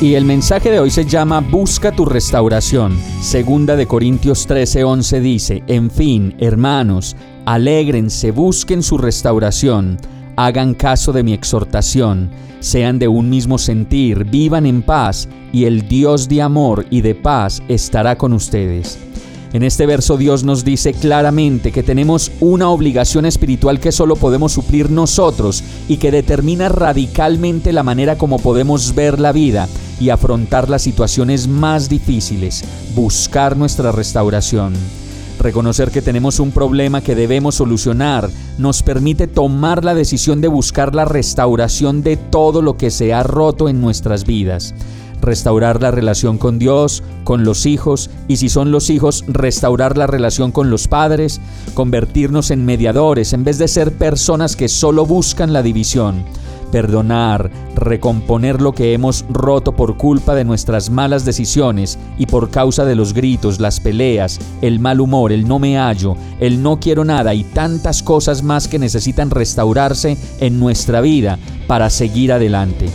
Y el mensaje de hoy se llama Busca tu restauración. Segunda de Corintios 13:11 dice, En fin, hermanos, alégrense, busquen su restauración, hagan caso de mi exhortación, sean de un mismo sentir, vivan en paz, y el Dios de amor y de paz estará con ustedes. En este verso Dios nos dice claramente que tenemos una obligación espiritual que solo podemos suplir nosotros y que determina radicalmente la manera como podemos ver la vida y afrontar las situaciones más difíciles, buscar nuestra restauración. Reconocer que tenemos un problema que debemos solucionar nos permite tomar la decisión de buscar la restauración de todo lo que se ha roto en nuestras vidas restaurar la relación con Dios, con los hijos, y si son los hijos, restaurar la relación con los padres, convertirnos en mediadores en vez de ser personas que solo buscan la división, perdonar, recomponer lo que hemos roto por culpa de nuestras malas decisiones y por causa de los gritos, las peleas, el mal humor, el no me hallo, el no quiero nada y tantas cosas más que necesitan restaurarse en nuestra vida para seguir adelante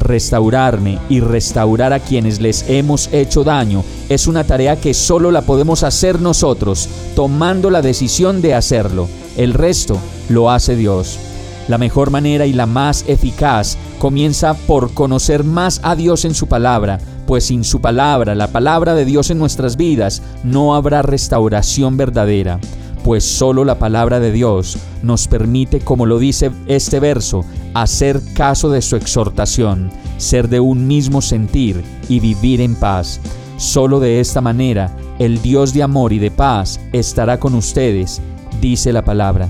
restaurarme y restaurar a quienes les hemos hecho daño es una tarea que solo la podemos hacer nosotros, tomando la decisión de hacerlo. El resto lo hace Dios. La mejor manera y la más eficaz comienza por conocer más a Dios en su palabra, pues sin su palabra, la palabra de Dios en nuestras vidas, no habrá restauración verdadera pues solo la palabra de Dios nos permite, como lo dice este verso, hacer caso de su exhortación, ser de un mismo sentir y vivir en paz. Solo de esta manera el Dios de amor y de paz estará con ustedes, dice la palabra.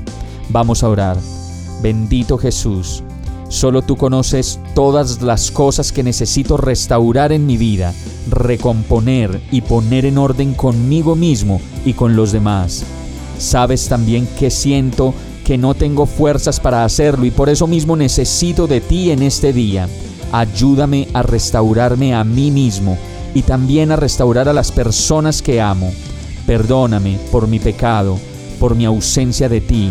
Vamos a orar. Bendito Jesús, solo tú conoces todas las cosas que necesito restaurar en mi vida, recomponer y poner en orden conmigo mismo y con los demás. Sabes también que siento que no tengo fuerzas para hacerlo y por eso mismo necesito de ti en este día. Ayúdame a restaurarme a mí mismo y también a restaurar a las personas que amo. Perdóname por mi pecado, por mi ausencia de ti,